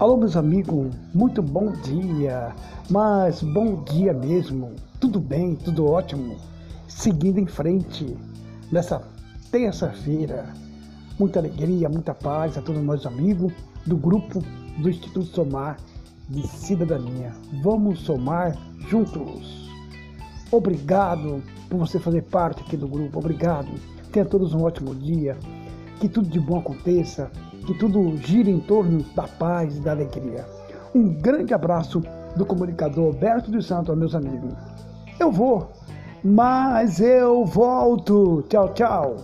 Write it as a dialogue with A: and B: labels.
A: Alô, meus amigos, muito bom dia, mas bom dia mesmo. Tudo bem, tudo ótimo. Seguindo em frente nessa terça-feira. Muita alegria, muita paz a todos os meus amigos do grupo do Instituto Somar de Cidadania. Vamos somar juntos. Obrigado por você fazer parte aqui do grupo. Obrigado. Tenha todos um ótimo dia. Que tudo de bom aconteça que tudo gire em torno da paz e da alegria. Um grande abraço do comunicador Alberto dos Santos, meus amigos. Eu vou, mas eu volto. Tchau, tchau.